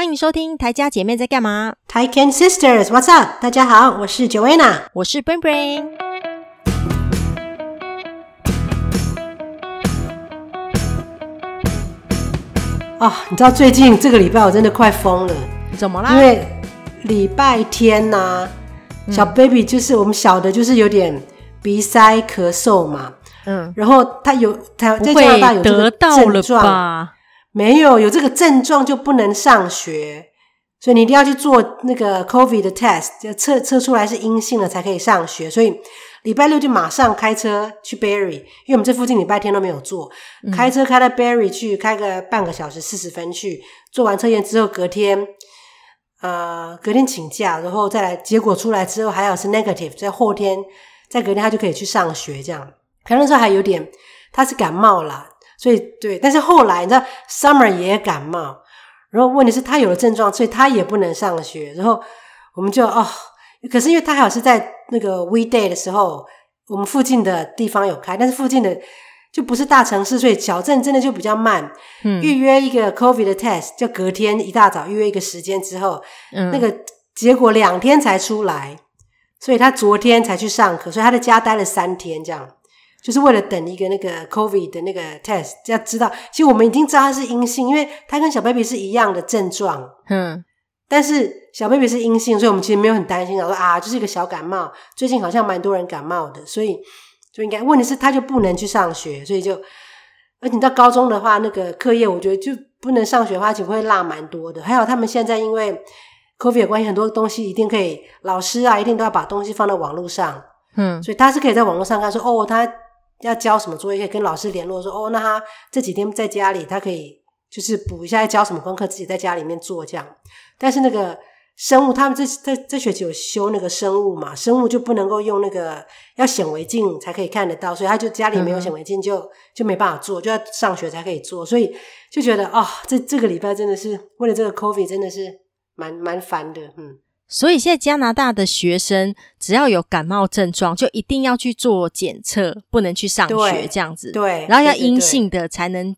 欢迎收听台家姐妹在干嘛？Tai Can Sisters，What's up？大家好，我是 Joanna，我是 Brain Brain。哦，你知道最近这个礼拜我真的快疯了，怎么啦？因为礼拜天呐、啊，小 baby 就是我们小的，就是有点鼻塞、咳嗽嘛。嗯，然后他有他在加拿大有这个症状，没有有这个症状就不能上学，所以你一定要去做那个 COVID 的 test，要测测出来是阴性了才可以上学。所以礼拜六就马上开车去 Barrie，因为我们这附近礼拜天都没有做，嗯、开车开到 Barrie 去，开个半个小时四十分去做完测验之后，隔天呃隔天请假，然后再来结果出来之后还好是 negative，在后天在隔天他就可以去上学这样。可能那时候还有点，他是感冒啦，所以对，但是后来你知道，Summer 也感冒，然后问题是他有了症状，所以他也不能上学，然后我们就哦，可是因为他好像是在那个 weekday 的时候，我们附近的地方有开，但是附近的就不是大城市，所以小镇真的就比较慢。嗯，预约一个 COVID 的 test，就隔天一大早预约一个时间之后，嗯，那个结果两天才出来，所以他昨天才去上课，所以他在家待了三天这样。就是为了等一个那个 COVID 的那个 test，要知道，其实我们已经知道他是阴性，因为他跟小 baby 是一样的症状。嗯，但是小 baby 是阴性，所以我们其实没有很担心，说啊，就是一个小感冒。最近好像蛮多人感冒的，所以就应该问题是他就不能去上学，所以就而且你到高中的话，那个课业我觉得就不能上学的话，就会落蛮多的。还有他们现在因为 COVID 的关系，很多东西一定可以，老师啊一定都要把东西放到网络上。嗯，所以他是可以在网络上看说哦，他。要交什么作业，可以跟老师联络说哦，那他这几天在家里，他可以就是补一下，要交什么功课，自己在家里面做这样。但是那个生物，他们这这这学期有修那个生物嘛，生物就不能够用那个要显微镜才可以看得到，所以他就家里没有显微镜，就、就没办法做，就要上学才可以做。所以就觉得哦，这这个礼拜真的是为了这个 COVID 真的是蛮蛮烦的，嗯。所以现在加拿大的学生只要有感冒症状，就一定要去做检测，不能去上学这样子。对，然后要阴性的才能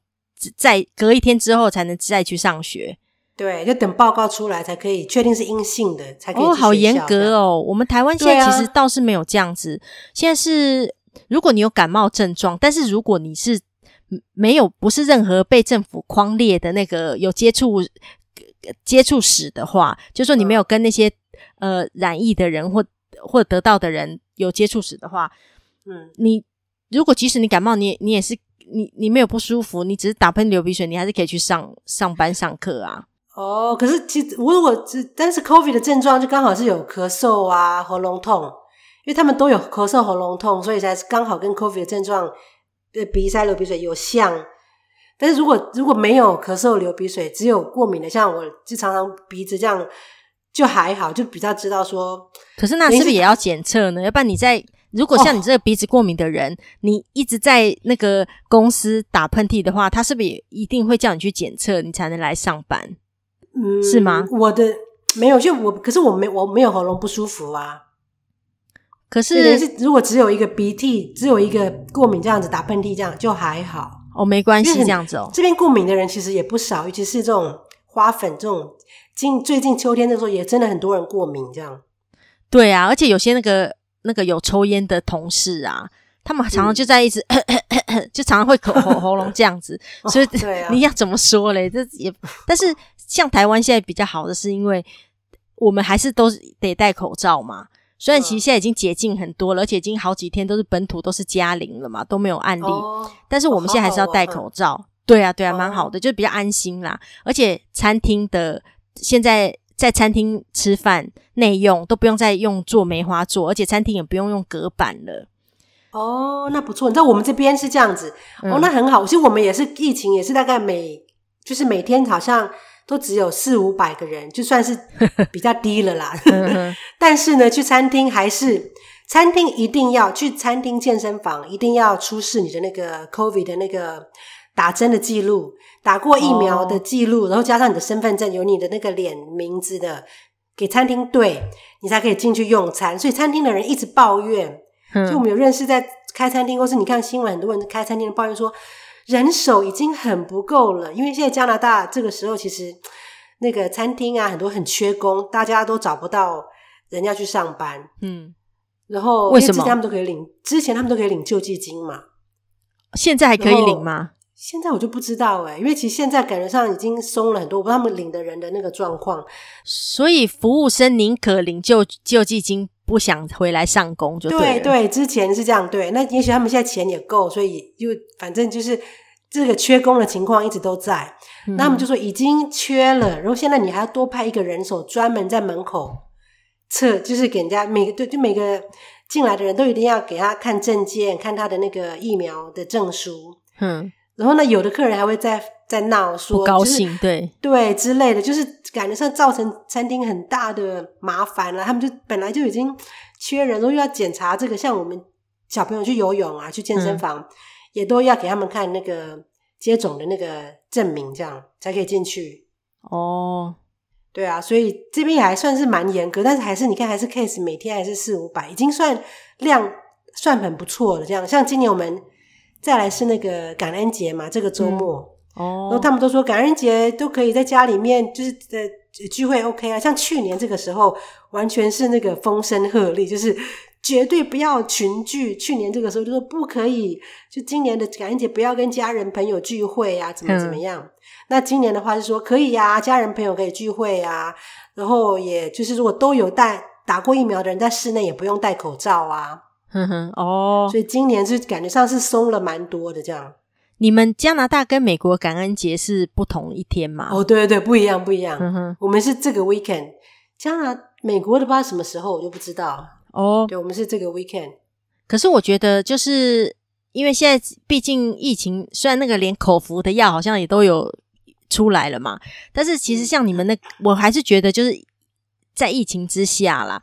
再隔一天之后才能再去上学。对，就等报告出来才可以确定是阴性的才可以。哦，好严格哦！我们台湾现在其实倒是没有这样子。啊、现在是如果你有感冒症状，但是如果你是没有不是任何被政府框列的那个有接触接触史的话，就说你没有跟那些。呃，染疫的人或或者得到的人有接触史的话，嗯，你如果即使你感冒，你你也是你你没有不舒服，你只是打喷流鼻水，你还是可以去上上班上课啊。哦，可是其实我如果只但是 COVID 的症状就刚好是有咳嗽啊、喉咙痛，因为他们都有咳嗽、喉咙痛，所以才是刚好跟 COVID 的症状的鼻塞、流鼻水有像。但是如果如果没有咳嗽、流鼻水，只有过敏的，像我就常常鼻子这样。就还好，就比较知道说。可是那是不是也要检测呢？要不然你在如果像你这个鼻子过敏的人，哦、你一直在那个公司打喷嚏的话，他是不是也一定会叫你去检测，你才能来上班？嗯，是吗？我的没有，就我可是我没我没有喉咙不舒服啊。可是，是如果只有一个鼻涕，只有一个过敏这样子打喷嚏这样就还好哦，没关系这样子哦。这边过敏的人其实也不少，尤其是这种花粉这种。近最近秋天的时候，也真的很多人过敏，这样。对啊，而且有些那个那个有抽烟的同事啊，他们常常就在一直，嗯、就常常会口喉喉咙这样子，所以、哦啊、你要怎么说嘞？这也，但是像台湾现在比较好的是，因为我们还是都得戴口罩嘛。虽然其实现在已经解禁很多了，而且已经好几天都是本土都是加零了嘛，都没有案例，哦、但是我们现在还是要戴口罩。哦、好好对啊，对啊，蛮好的，哦、就比较安心啦。而且餐厅的。现在在餐厅吃饭内用都不用再用做梅花座，而且餐厅也不用用隔板了。哦，那不错。你知道我们这边是这样子，嗯、哦，那很好。其实我们也是疫情，也是大概每就是每天好像都只有四五百个人，就算是比较低了啦。但是呢，去餐厅还是餐厅一定要去餐厅健身房，一定要出示你的那个 COVID 的那个打针的记录。打过疫苗的记录，oh. 然后加上你的身份证，有你的那个脸名字的，给餐厅对，你才可以进去用餐。所以餐厅的人一直抱怨，嗯、就我们有认识在开餐厅，或是你看新闻，很多人开餐厅的抱怨说，人手已经很不够了。因为现在加拿大这个时候，其实那个餐厅啊，很多很缺工，大家都找不到人要去上班。嗯，然后为什么？他们都可以领？之前他们都可以领救济金嘛？现在还可以领吗？现在我就不知道哎、欸，因为其实现在感觉上已经松了很多，我不知道他们领的人的那个状况。所以服务生宁可领救救济金，不想回来上工就对了。对对，之前是这样对。那也许他们现在钱也够，所以就反正就是这个缺工的情况一直都在。嗯、那他们就说已经缺了，然后现在你还要多派一个人手专门在门口测，就是给人家每个对就每个进来的人都一定要给他看证件，看他的那个疫苗的证书。嗯。然后呢，有的客人还会在在闹说不高兴，对对之类的，就是感觉上造成餐厅很大的麻烦了。他们就本来就已经缺人，然后又要检查这个，像我们小朋友去游泳啊，去健身房，嗯、也都要给他们看那个接种的那个证明，这样才可以进去。哦，对啊，所以这边也还算是蛮严格，但是还是你看，还是 case 每天还是四五百，已经算量算很不错了。这样，像今年我们。再来是那个感恩节嘛，这个周末，嗯、哦，然后他们都说感恩节都可以在家里面，就是呃聚会 OK 啊。像去年这个时候，完全是那个风声鹤唳，就是绝对不要群聚。去年这个时候就说不可以，就今年的感恩节不要跟家人朋友聚会啊，怎么怎么样。嗯、那今年的话是说可以呀、啊，家人朋友可以聚会啊，然后也就是如果都有戴打过疫苗的人在室内也不用戴口罩啊。哼哼，哦，所以今年是感觉上是松了蛮多的，这样。你们加拿大跟美国感恩节是不同一天吗？哦，对对对，不一样不一样。嗯哼，我们是这个 weekend，加拿美国的不知道什么时候，我就不知道。哦，对，我们是这个 weekend。可是我觉得，就是因为现在毕竟疫情，虽然那个连口服的药好像也都有出来了嘛，但是其实像你们那，我还是觉得就是在疫情之下啦。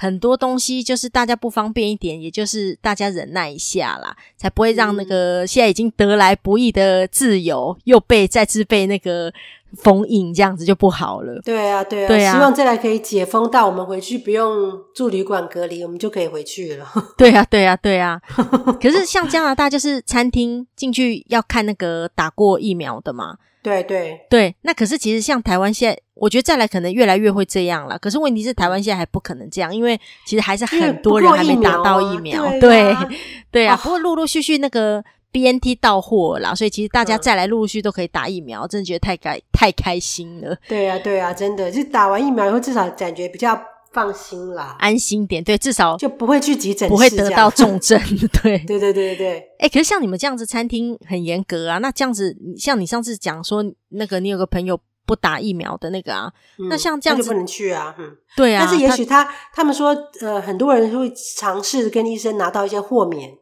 很多东西就是大家不方便一点，也就是大家忍耐一下啦，才不会让那个现在已经得来不易的自由又被再次被那个封印，这样子就不好了。对啊，对啊，对啊，希望再来可以解封到我们回去不用住旅馆隔离，我们就可以回去了。对啊，对啊，对啊。可是像加拿大，就是餐厅进去要看那个打过疫苗的嘛。对对对，那可是其实像台湾现在，我觉得再来可能越来越会这样了。可是问题是台湾现在还不可能这样，因为其实还是很多人还没打到疫苗。对对啊，对啊，不过陆陆续续那个 BNT 到货了，所以其实大家再来陆陆续续都可以打疫苗，真的觉得太开太开心了。对啊对啊，真的就打完疫苗以后，至少感觉比较。放心啦，安心点，对，至少就不会去急诊室，不会得到重症，对，对对对对对。哎、欸，可是像你们这样子，餐厅很严格啊。那这样子，像你上次讲说，那个你有个朋友不打疫苗的那个啊，嗯、那像这样子就不能去啊。嗯，对啊。但是也许他他，他们说，呃，很多人会尝试跟医生拿到一些豁免。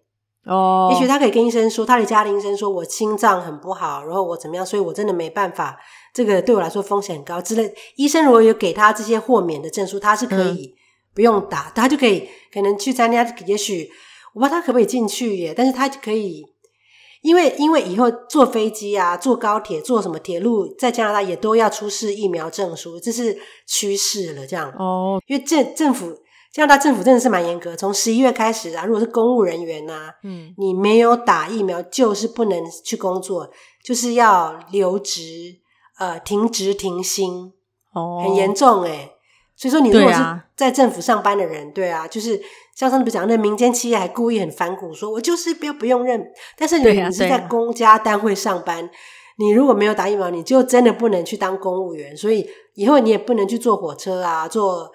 哦，也许他可以跟医生说，他的家庭医生说，我心脏很不好，然后我怎么样，所以我真的没办法。这个对我来说风险很高之类。医生如果有给他这些豁免的证书，他是可以不用打，嗯、他就可以可能去参加。也许我不知道他可不可以进去耶，但是他可以，因为因为以后坐飞机啊、坐高铁、坐什么铁路，在加拿大也都要出示疫苗证书，这是趋势了。这样哦，因为政政府加拿大政府真的是蛮严格，从十一月开始啊，如果是公务人员啊，嗯，你没有打疫苗就是不能去工作，就是要留职。呃，停职停薪，哦，很严重诶。所以说，你如果是在政府上班的人，对啊，就是像上次讲，那民间企业还故意很反骨，说我就是不要不用认。但是你你是在公家单位上班，你如果没有打疫苗，你就真的不能去当公务员。所以以后你也不能去坐火车啊，坐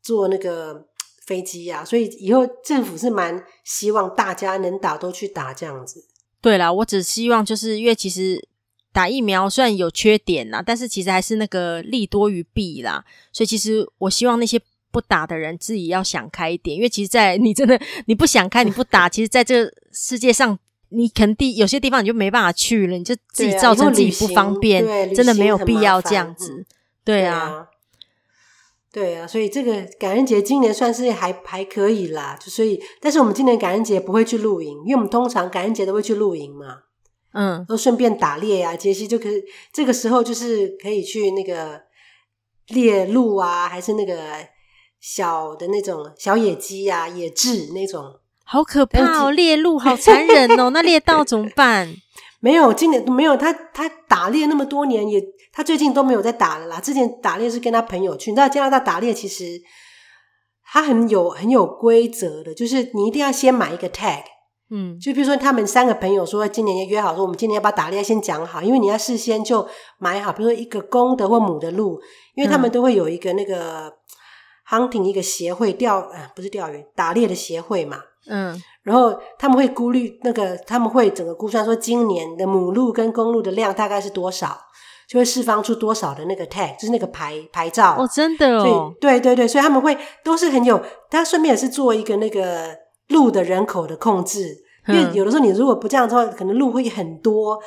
坐那个飞机啊。所以以后政府是蛮希望大家能打都去打这样子。对啦，我只希望就是因为其实。打疫苗虽然有缺点啦，但是其实还是那个利多于弊啦。所以其实我希望那些不打的人自己要想开一点，因为其实，在你真的你不想开，你不打，其实在这世界上，你肯定有些地方你就没办法去了，你就自己造成自己不方便，对，真的没有必要这样子。嗯、对啊，对啊，对啊，所以这个感恩节今年算是还还可以啦。就所以，但是我们今年感恩节不会去露营，因为我们通常感恩节都会去露营嘛。嗯，都顺便打猎呀、啊，杰西就可以这个时候就是可以去那个猎鹿啊，还是那个小的那种小野鸡呀、啊、野雉那种，好可怕哦！猎鹿好残忍哦，那猎到怎么办？没有，今年没有他，他打猎那么多年也他最近都没有在打了啦。之前打猎是跟他朋友去，你知道加拿大打猎其实他很有很有规则的，就是你一定要先买一个 tag，嗯，就比如说他们三个朋友说今年要约好说我们今年要把打猎先讲好，因为你要事先就买好，比如说一个公的或母的鹿，因为他们都会有一个那个 hunting 一个协会钓，呃，不是钓鱼打猎的协会嘛，嗯。然后他们会估虑那个，他们会整个估算说今年的母鹿跟公鹿的量大概是多少，就会释放出多少的那个 tag，就是那个牌牌照。哦，真的哦。对对对，所以他们会都是很有，他顺便也是做一个那个鹿的人口的控制，因为有的时候你如果不这样的话，可能路会很多，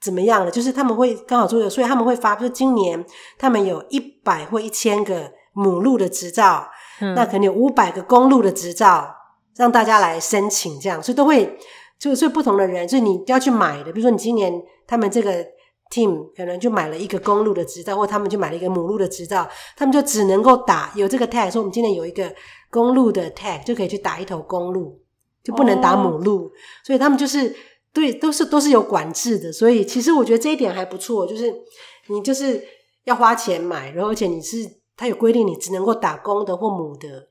怎么样的？就是他们会刚好做的，所以他们会发，就是今年他们有一百或一千个母鹿的执照，嗯、那可能有五百个公鹿的执照。让大家来申请，这样，所以都会就所以不同的人，所以你要去买的，比如说你今年他们这个 team 可能就买了一个公鹿的执照，或他们就买了一个母鹿的执照，他们就只能够打有这个 tag，说我们今年有一个公鹿的 tag，就可以去打一头公鹿，就不能打母鹿，哦、所以他们就是对都是都是有管制的，所以其实我觉得这一点还不错，就是你就是要花钱买，然后而且你是它有规定，你只能够打公的或母的。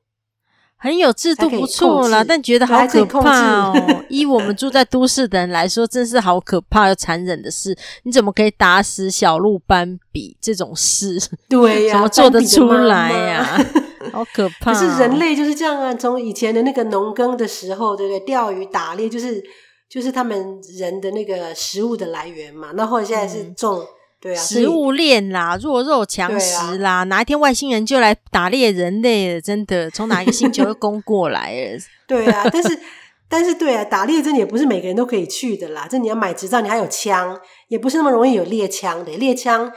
很有制度，不错啦，但觉得好可怕哦。以我们住在都市的人来说，真是好可怕又残忍的事。你怎么可以打死小鹿斑比这种事？对呀、啊，怎么做得出来呀、啊？好可怕、哦！可是人类就是这样啊，从以前的那个农耕的时候，对不对？钓鱼、打猎，就是就是他们人的那个食物的来源嘛。那后来现在是种。嗯对啊，食物链啦，弱肉强食啦，啊、哪一天外星人就来打猎人类了？真的，从哪一个星球又攻过来了？对啊，但是但是对啊，打猎真的也不是每个人都可以去的啦。这你要买执照，你还有枪，也不是那么容易有猎枪的。猎枪，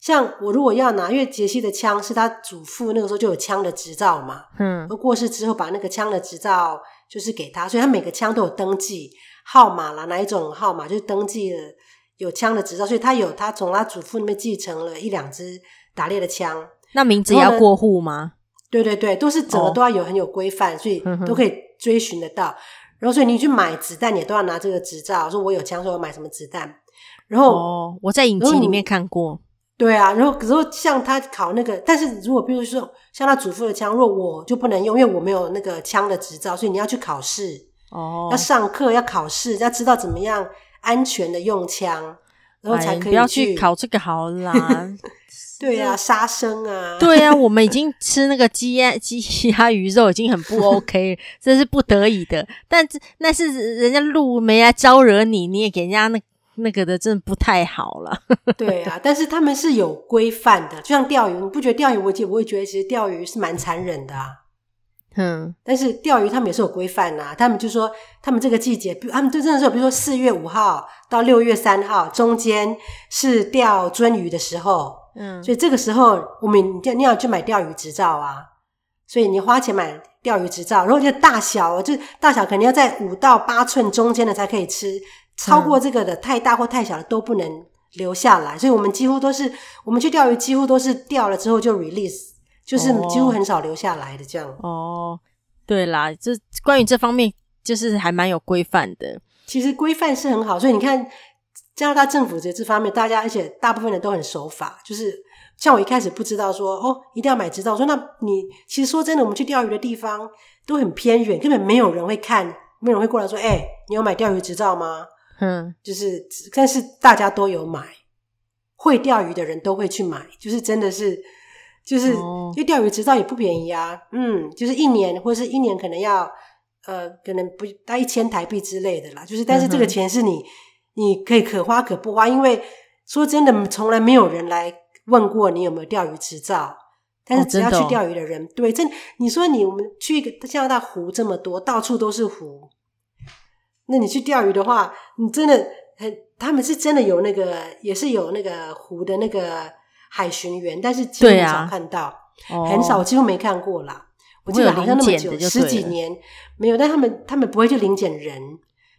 像我如果要拿，因为杰西的枪是他祖父那个时候就有枪的执照嘛，嗯，而过世之后把那个枪的执照就是给他，所以他每个枪都有登记号码啦，哪一种号码就是登记了。有枪的执照，所以他有他从他祖父那边继承了一两支打猎的枪。那名字也要过户吗？对对对，都是整个都要有很有规范，哦、所以都可以追寻得到。嗯、然后，所以你去买子弹，你也都要拿这个执照，说我有枪，说我买什么子弹。然后，哦，我在影集里面看过。对啊，然后可是像他考那个，但是如果比如说像他祖父的枪，如果我就不能用，因为我没有那个枪的执照，所以你要去考试哦，要上课，要考试，要知道怎么样。安全的用枪，然后才可以要去考这个好啦。对、啊，杀生啊。对、啊，我们已经吃那个鸡鸭鸡鸭鱼肉已经很不 OK，这是不得已的。但是那是人家鹿没来招惹你，你也给人家那那个的，真的不太好了。对啊，但是他们是有规范的，就像钓鱼，你不觉得钓鱼？我也我会觉得其实钓鱼是蛮残忍的啊。嗯，但是钓鱼他们也是有规范呐。他们就说，他们这个季节，他们就真的是，比如说四月五号到六月三号中间是钓鳟鱼的时候。嗯，所以这个时候我们你要去买钓鱼执照啊。所以你花钱买钓鱼执照，然后就大小，就大小肯定要在五到八寸中间的才可以吃，超过这个的太大或太小的都不能留下来。所以我们几乎都是，我们去钓鱼几乎都是钓了之后就 release。就是几乎很少留下来的这样哦，对啦，这关于这方面就是还蛮有规范的。其实规范是很好，所以你看加拿大政府在这方面，大家而且大部分人都很守法。就是像我一开始不知道说哦，一定要买执照。说那你其实说真的，我们去钓鱼的地方都很偏远，根本没有人会看，没有人会过来说，哎，你有买钓鱼执照吗？嗯，就是但是大家都有买，会钓鱼的人都会去买，就是真的是。就是，因为钓鱼执照也不便宜啊，嗯，就是一年或者是一年可能要，呃，可能不到一千台币之类的啦。就是，但是这个钱是你，嗯、你可以可花可不花，因为说真的，从来没有人来问过你有没有钓鱼执照。但是只要去钓鱼的人，哦、对，这你说你我们去一个加拿大湖这么多，到处都是湖，那你去钓鱼的话，你真的很，他们是真的有那个，也是有那个湖的那个。海巡员，但是几乎很少看到，啊、很少，几乎没看过啦。我记得好像那么久，十几年没有。但他们他们不会去临检人，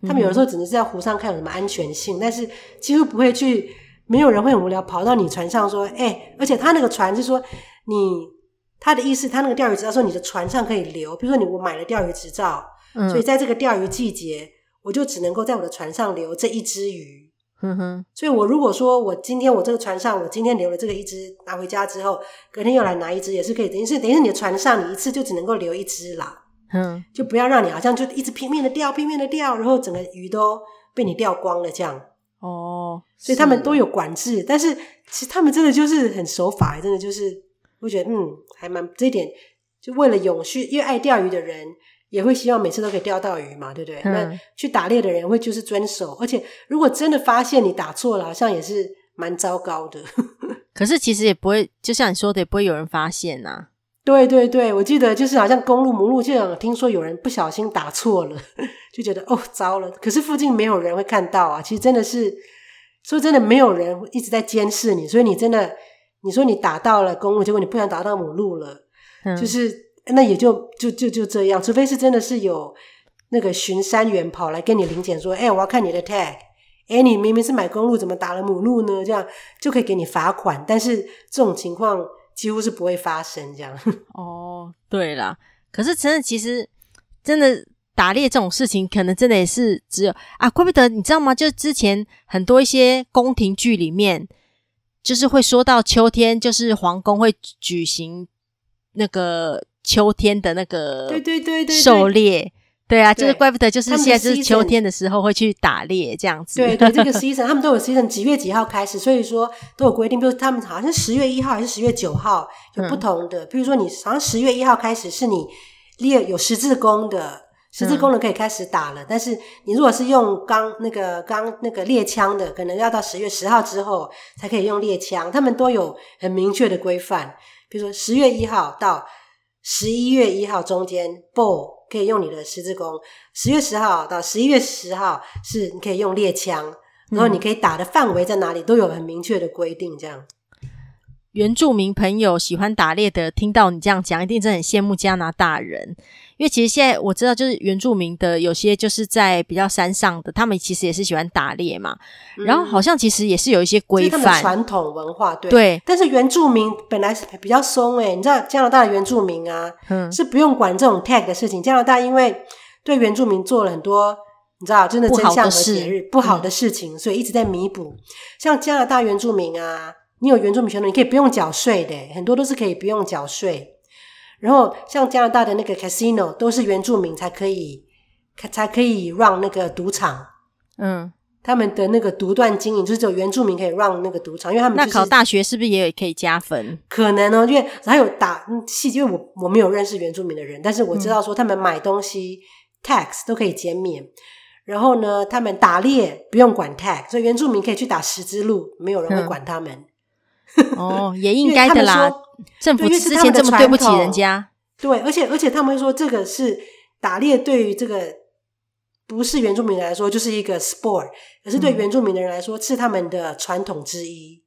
他们有的时候只能是在湖上看有什么安全性，嗯、但是几乎不会去。没有人会很无聊跑到你船上说：“哎、欸！”而且他那个船是说你他的意思，他那个钓鱼执照说你的船上可以留。比如说你我买了钓鱼执照，嗯、所以在这个钓鱼季节，我就只能够在我的船上留这一只鱼。嗯哼，所以我如果说我今天我这个船上我今天留了这个一只拿回家之后，隔天又来拿一只也是可以，等于是等于是你的船上你一次就只能够留一只啦，嗯，就不要让你好像就一直拼命的钓，拼命的钓，然后整个鱼都被你钓光了这样。哦，所以他们都有管制，但是其实他们真的就是很守法，真的就是我觉得嗯还蛮这一点，就为了永续，因为爱钓鱼的人。也会希望每次都可以钓到鱼嘛，对不对？嗯、那去打猎的人会就是遵守，而且如果真的发现你打错了，好像也是蛮糟糕的。可是其实也不会，就像你说的，也不会有人发现呐、啊。对对对，我记得就是好像公路母鹿这样，听说有人不小心打错了，就觉得哦糟了。可是附近没有人会看到啊，其实真的是说真的，没有人一直在监视你，所以你真的你说你打到了公路，结果你不想打到母鹿了，嗯、就是。那也就就就就这样，除非是真的是有那个巡山员跑来跟你领检说：“哎、我要看你的 tag，哎、你明明是买公鹿，怎么打了母鹿呢？”这样就可以给你罚款。但是这种情况几乎是不会发生。这样 哦，对啦，可是真的，其实真的打猎这种事情，可能真的也是只有啊，怪不得你知道吗？就之前很多一些宫廷剧里面，就是会说到秋天，就是皇宫会举行那个。秋天的那个对对对对狩猎，对啊，就是怪不得就是现在是秋天的时候会去打猎这样子。对对，这个 season 他们都有 season 几月几号开始，所以说都有规定，比如他们好像十月一号还是十月九号有不同的。比如说你好像十月一号开始是你猎有十字弓的，十字弓的可以开始打了，但是你如果是用钢那个钢那个猎枪的，可能要到十月十号之后才可以用猎枪。他们都有很明确的规范，比如说十月一号到。十一月一号中间，bow 可以用你的十字弓；十月十号到十一月十号是你可以用猎枪，然后你可以打的范围在哪里都有很明确的规定，这样。原住民朋友喜欢打猎的，听到你这样讲，一定真的很羡慕加拿大人。因为其实现在我知道，就是原住民的有些就是在比较山上的，他们其实也是喜欢打猎嘛。嗯、然后好像其实也是有一些规范，传统文化对。对，但是原住民本来是比较松诶，你知道加拿大的原住民啊，嗯，是不用管这种 tag 的事情。加拿大因为对原住民做了很多，你知道，真的真相和节日不好的事情，嗯、所以一直在弥补。像加拿大原住民啊。你有原住民权，你可以不用缴税的，很多都是可以不用缴税。然后像加拿大的那个 casino 都是原住民才可以，才可以 run 那个赌场。嗯，他们的那个独断经营就是只有原住民可以 run 那个赌场，因为他们、就是、那考大学是不是也可以加分？可能哦，因为还有打细，因为我我没有认识原住民的人，但是我知道说他们买东西、嗯、tax 都可以减免。然后呢，他们打猎不用管 tax，所以原住民可以去打十字路，没有人会管他们。嗯 哦，也应该的啦。政府之前这么对不起人家，对，而且而且他们会说这个是打猎，对于这个不是原住民来说就是一个 sport，可是对原住民的人来说是他们的传统之一，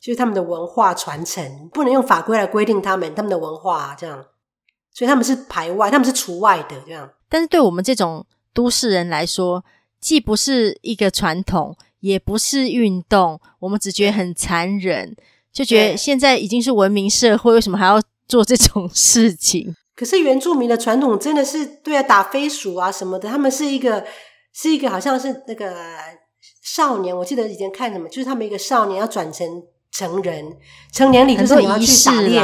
就是他们的文化传承，不能用法规来规定他们他们的文化这样，所以他们是排外，他们是除外的这样。但是对我们这种都市人来说，既不是一个传统，也不是运动，我们只觉得很残忍。就觉得现在已经是文明社会，为什么还要做这种事情？可是原住民的传统真的是对啊，打飞鼠啊什么的，他们是一个是一个好像是那个少年，我记得以前看什么，就是他们一个少年要转成成人，成年礼就是你要去打猎，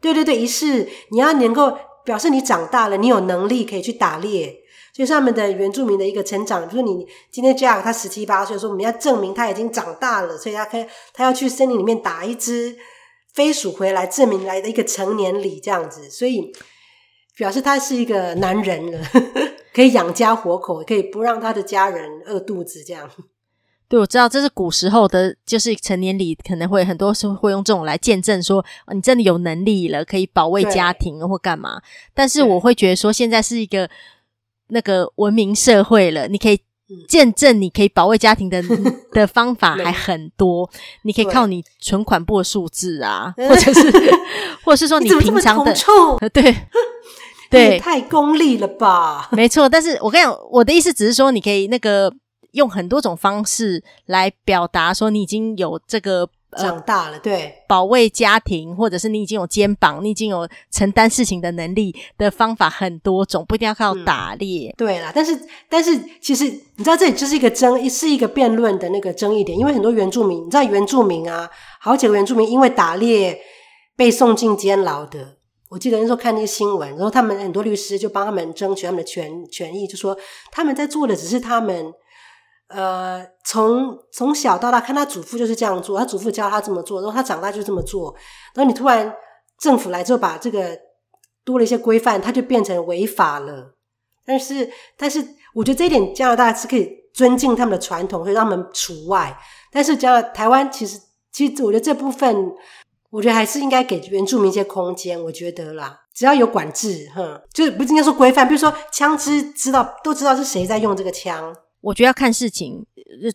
对对对，仪式你要能够表示你长大了，你有能力可以去打猎。就是他们的原住民的一个成长，比如说你今天 Jack 他十七八岁，说我们要证明他已经长大了，所以他可以他要去森林里面打一只飞鼠回来，证明来的一个成年礼这样子，所以表示他是一个男人了，可以养家活口，可以不让他的家人饿肚子这样。对，我知道这是古时候的，就是成年礼可能会很多时候会用这种来见证说你真的有能力了，可以保卫家庭或干嘛。但是我会觉得说现在是一个。那个文明社会了，你可以见证，你可以保卫家庭的 的方法还很多。你可以靠你存款簿的数字啊，或者是，或者是说你平常的，对 对，太功利了吧？没错，但是我跟你讲，我的意思只是说，你可以那个用很多种方式来表达说你已经有这个长大了，对，保卫家庭，或者是你已经有肩膀，你已经有承担事情的能力的方法很多种，不一定要靠打猎。嗯、对啦，但是但是其实你知道，这里就是一个争，是一个辩论的那个争议点，因为很多原住民，你知道原住民啊，好几个原住民因为打猎被送进监牢的。我记得那时候看那个新闻，然后他们很多律师就帮他们争取他们的权权益，就说他们在做的只是他们。呃，从从小到大看他祖父就是这样做，他祖父教他这么做，然后他长大就这么做。然后你突然政府来之后把这个多了一些规范，他就变成违法了。但是，但是我觉得这一点加拿大是可以尊敬他们的传统，会让他们除外。但是加拿台湾其实，其实我觉得这部分，我觉得还是应该给原住民一些空间。我觉得啦，只要有管制，哼，就是不应该说规范，比如说枪支，知道都知道是谁在用这个枪。我觉得要看事情，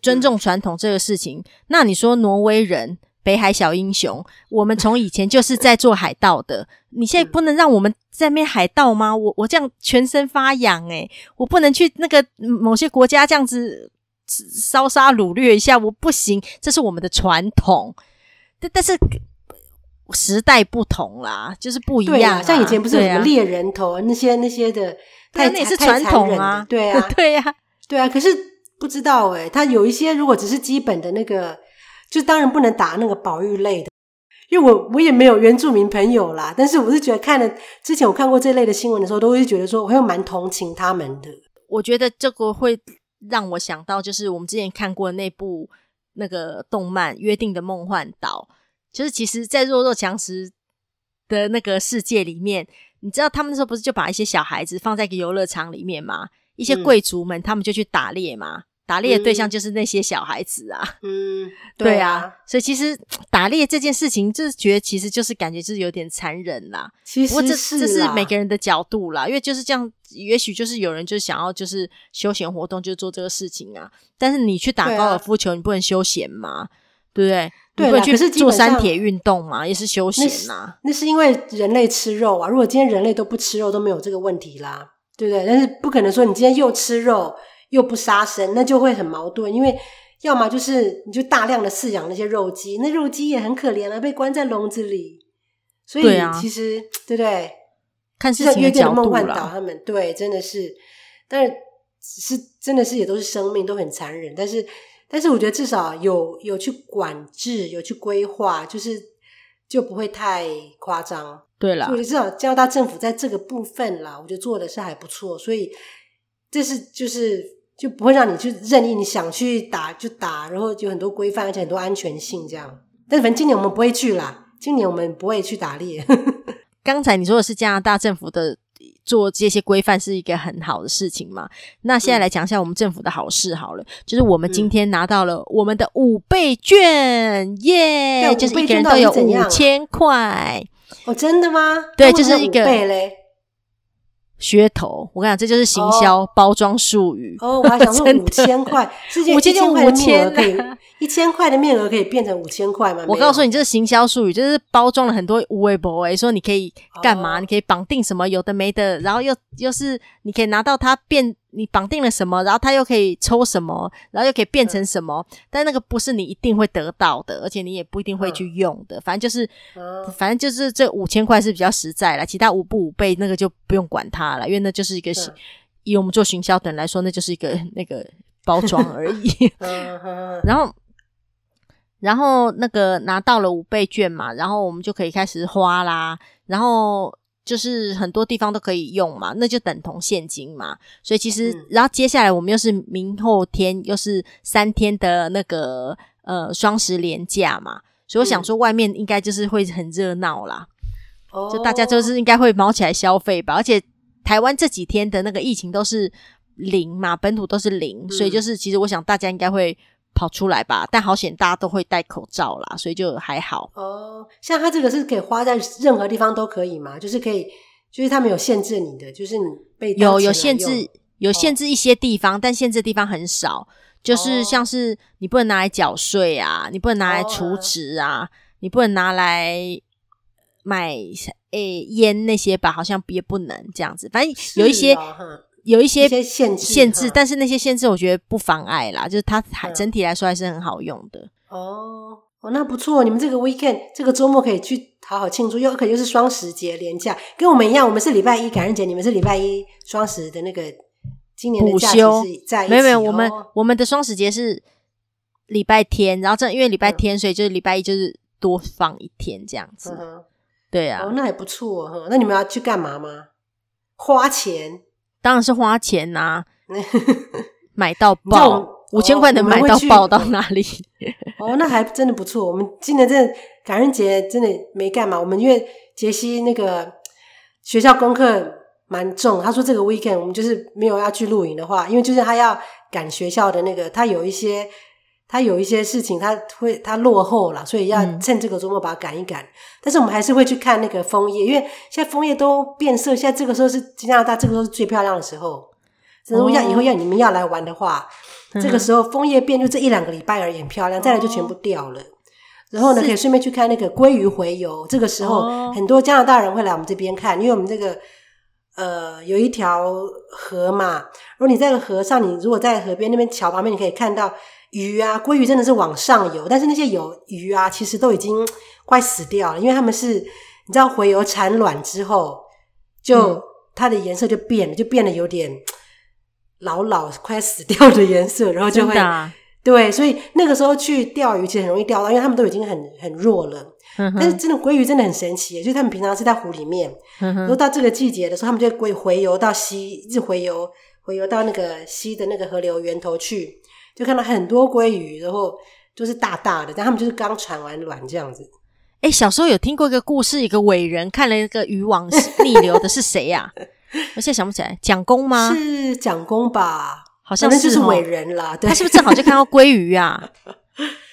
尊重传统这个事情。嗯、那你说挪威人北海小英雄，我们从以前就是在做海盗的。你现在不能让我们在那边海盗吗？我我这样全身发痒诶、欸、我不能去那个某些国家这样子烧杀掳掠一下，我不行。这是我们的传统，但但是时代不同啦，就是不一样、啊。像以前不是有什么猎人头、啊、那些那些的，那也是传统啊，对啊，对呀。对啊，可是不知道诶，他有一些如果只是基本的那个，就当然不能打那个保育类的，因为我我也没有原住民朋友啦。但是我是觉得看了之前我看过这类的新闻的时候，都会觉得说我会蛮同情他们的。我觉得这个会让我想到，就是我们之前看过那部那个动漫《约定的梦幻岛》，就是其实，在弱肉强食的那个世界里面，你知道他们那时候不是就把一些小孩子放在一个游乐场里面吗？一些贵族们，他们就去打猎嘛，嗯、打猎的对象就是那些小孩子啊。嗯，对啊，所以其实打猎这件事情，就是觉得其实就是感觉就是有点残忍啦。其实不过这这是每个人的角度啦，因为就是这样，也许就是有人就想要就是休闲活动就做这个事情啊。但是你去打高尔夫球，你不能休闲吗？对不对？对，你不能去做山铁运动嘛，也是休闲呐。那是因为人类吃肉啊。如果今天人类都不吃肉，都没有这个问题啦。对不对？但是不可能说你今天又吃肉又不杀生，那就会很矛盾。因为要么就是你就大量的饲养那些肉鸡，那肉鸡也很可怜啊，被关在笼子里。所以其实对不对？看事情的角度啦。他们对真的是，但是是真的是也都是生命，都很残忍。但是但是我觉得至少有有去管制，有去规划，就是就不会太夸张。对了，至少加拿大政府在这个部分啦，我觉得做的是还不错，所以这是就是就不会让你去任意你想去打就打，然后有很多规范，而且很多安全性这样。但是反正今年我们不会去啦，今年我们不会去打猎。刚才你说的是加拿大政府的做这些规范是一个很好的事情嘛？那现在来讲一下我们政府的好事好了，嗯、就是我们今天拿到了我们的五倍券，耶、嗯！就是一个人都有五千块。哦，真的吗？对，就是一个噱头。我跟你讲，这就是行销包装术语。哦，我还想说 五千块，五千就五千可以，一千块的面额可以变成五千块吗？我告诉你，这是行销术语，就是包装了很多无微博诶说你可以干嘛？哦、你可以绑定什么有的没的，然后又又是你可以拿到它变。你绑定了什么，然后他又可以抽什么，然后又可以变成什么？嗯、但那个不是你一定会得到的，而且你也不一定会去用的。嗯、反正就是，嗯、反正就是这五千块是比较实在啦，其他五不五倍那个就不用管它了，因为那就是一个、嗯、以我们做行销的人来说，那就是一个那个包装而已。然后，然后那个拿到了五倍券嘛，然后我们就可以开始花啦，然后。就是很多地方都可以用嘛，那就等同现金嘛。所以其实，嗯、然后接下来我们又是明后天，又是三天的那个呃双十连假嘛。所以我想说，外面应该就是会很热闹啦。哦、嗯，就大家就是应该会忙起来消费吧。而且台湾这几天的那个疫情都是零嘛，本土都是零，嗯、所以就是其实我想大家应该会。跑出来吧，但好险大家都会戴口罩啦，所以就还好。哦，像它这个是可以花在任何地方都可以吗？就是可以，就是他们有限制你的，就是你被有有限制，有限制一些地方，哦、但限制的地方很少。就是像是你不能拿来缴税啊，你不能拿来储值啊，哦、你不能拿来买诶烟那些吧，好像也不能这样子。反正有一些。有一些限制，限制，但是那些限制我觉得不妨碍啦，就是它还整体来说还是很好用的。哦，哦，那不错，你们这个 weekend 这个周末可以去好好庆祝，又可又是双十节连假，跟我们一样，我们是礼拜一感恩节，你们是礼拜一双十的那个今年的假期是在。没有没有，我们我们的双十节是礼拜天，然后正因为礼拜天，嗯、所以就是礼拜一就是多放一天这样子。嗯、对啊，哦，那还不错哈。那你们要去干嘛吗？花钱，当然是花钱呐、啊，买到爆。五千块能买到爆到哪里？哦，那还真的不错。我们今年真的感恩节真的没干嘛。我们因为杰西那个学校功课蛮重，他说这个 weekend 我们就是没有要去露营的话，因为就是他要赶学校的那个，他有一些他有一些事情他会他落后了，所以要趁这个周末把它赶一赶。嗯、但是我们还是会去看那个枫叶，因为现在枫叶都变色，现在这个时候是加拿大这个时候是最漂亮的时候。如果要以后要你们要来玩的话。这个时候枫叶变就这一两个礼拜而已，很漂亮，再来就全部掉了。然后呢，可以顺便去看那个鲑鱼洄游。这个时候很多加拿大人会来我们这边看，因为我们这个呃有一条河嘛。如果你在河上，你如果在河边那边桥旁边，你可以看到鱼啊，鲑鱼真的是往上游，但是那些有鱼啊，其实都已经快死掉了，因为他们是你知道洄游产卵之后，就它的颜色就变了，就变得有点。老老快死掉的颜色，然后就会、啊、对，所以那个时候去钓鱼其实很容易钓到，因为他们都已经很很弱了。嗯、但是真的鲑鱼真的很神奇，就是他们平常是在湖里面，嗯、然后到这个季节的时候，他们就会回游到溪，一直回游回游到那个溪的那个河流源头去，就看到很多鲑鱼，然后都是大大的，但他们就是刚产完卵这样子。哎，小时候有听过一个故事，一个伟人看了一个渔网逆流的是谁呀、啊？我现在想不起来，蒋公吗？是蒋公吧？好像是就是伟人啦。对，他是不是正好就看到鲑鱼啊？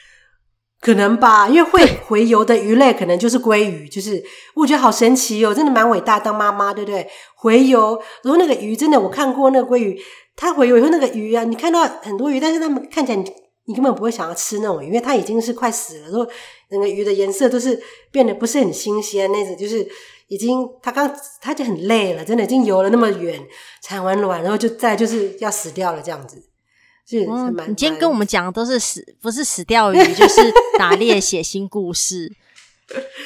可能吧，因为会洄游的鱼类可能就是鲑鱼，就是我觉得好神奇哦，真的蛮伟大。当妈妈对不对？洄游，然后那个鱼真的，我看过那个鲑鱼，它回游以后那个鱼啊，你看到很多鱼，但是它们看起来你你根本不会想要吃那种鱼，因为它已经是快死了，然后那个鱼的颜色都是变得不是很新鲜那种，就是。已经，它刚它就很累了，真的已经游了那么远，产完卵，然后就再就是要死掉了这样子。是，嗯、你今天跟我们讲的都是死，不是死钓鱼，就是打猎血腥故事。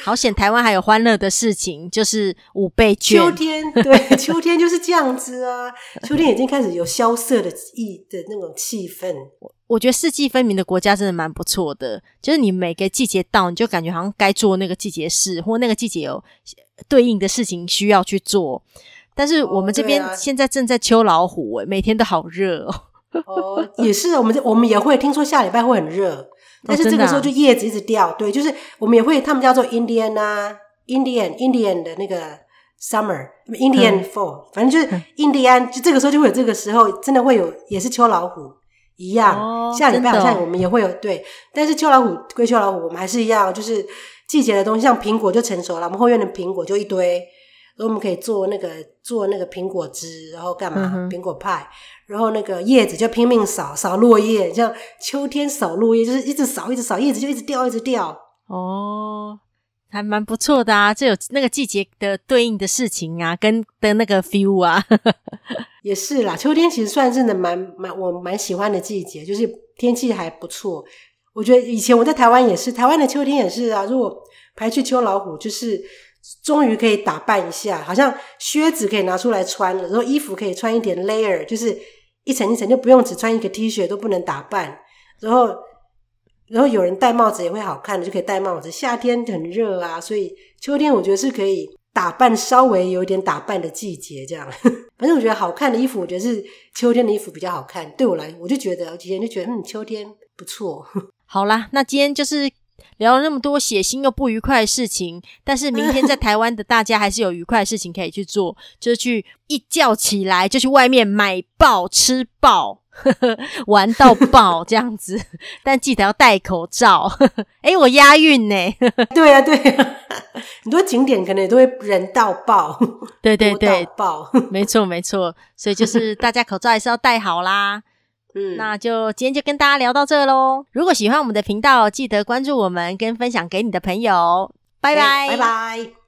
好险，台湾还有欢乐的事情，就是五倍券。秋天，对，秋天就是这样子啊。秋天已经开始有萧瑟的意的那种气氛。我我觉得四季分明的国家真的蛮不错的，就是你每个季节到，你就感觉好像该做那个季节事，或那个季节有。对应的事情需要去做，但是我们这边现在正在秋老虎，欸，每天都好热哦。哦，也是，我们我们也会听说下礼拜会很热，但是这个时候就叶子一直掉。对，就是我们也会，他们叫做 Indian 啊，Indian Indian 的那个 Summer，Indian Fall，反正就是印第安，就这个时候就会有这个时候，真的会有，也是秋老虎一样。下礼拜好像我们也会有，对，但是秋老虎归秋老虎，我们还是一样，就是。季节的东西，像苹果就成熟了，我们后院的苹果就一堆，我们可以做那个做那个苹果汁，然后干嘛？苹、果派，然后那个叶子就拼命扫扫落叶，像秋天扫落叶，就是一直扫一直扫，叶子就一直掉一直掉。哦，还蛮不错的啊，这有那个季节的对应的事情啊，跟的那个 feel 啊，也是啦。秋天其实算是的蛮蛮我蛮喜欢的季节，就是天气还不错。我觉得以前我在台湾也是，台湾的秋天也是啊。如果排去秋老虎，就是终于可以打扮一下，好像靴子可以拿出来穿了，然后衣服可以穿一点 layer，就是一层一层，就不用只穿一个 T 恤都不能打扮。然后，然后有人戴帽子也会好看的，就可以戴帽子。夏天很热啊，所以秋天我觉得是可以打扮，稍微有点打扮的季节。这样，反正我觉得好看的衣服，我觉得是秋天的衣服比较好看。对我来，我就觉得，我今天就觉得，嗯，秋天不错。好啦，那今天就是聊了那么多血腥又不愉快的事情，但是明天在台湾的大家还是有愉快的事情可以去做，就是去一觉起来就去外面买爆吃爆，呵呵，玩到爆这样子，但记得要戴口罩。诶，我押韵呢？对啊，对啊，很多景点可能也都会人到爆，对对对，爆，没错没错，所以就是大家口罩还是要戴好啦。嗯，那就今天就跟大家聊到这喽。如果喜欢我们的频道，记得关注我们，跟分享给你的朋友。拜拜，拜拜。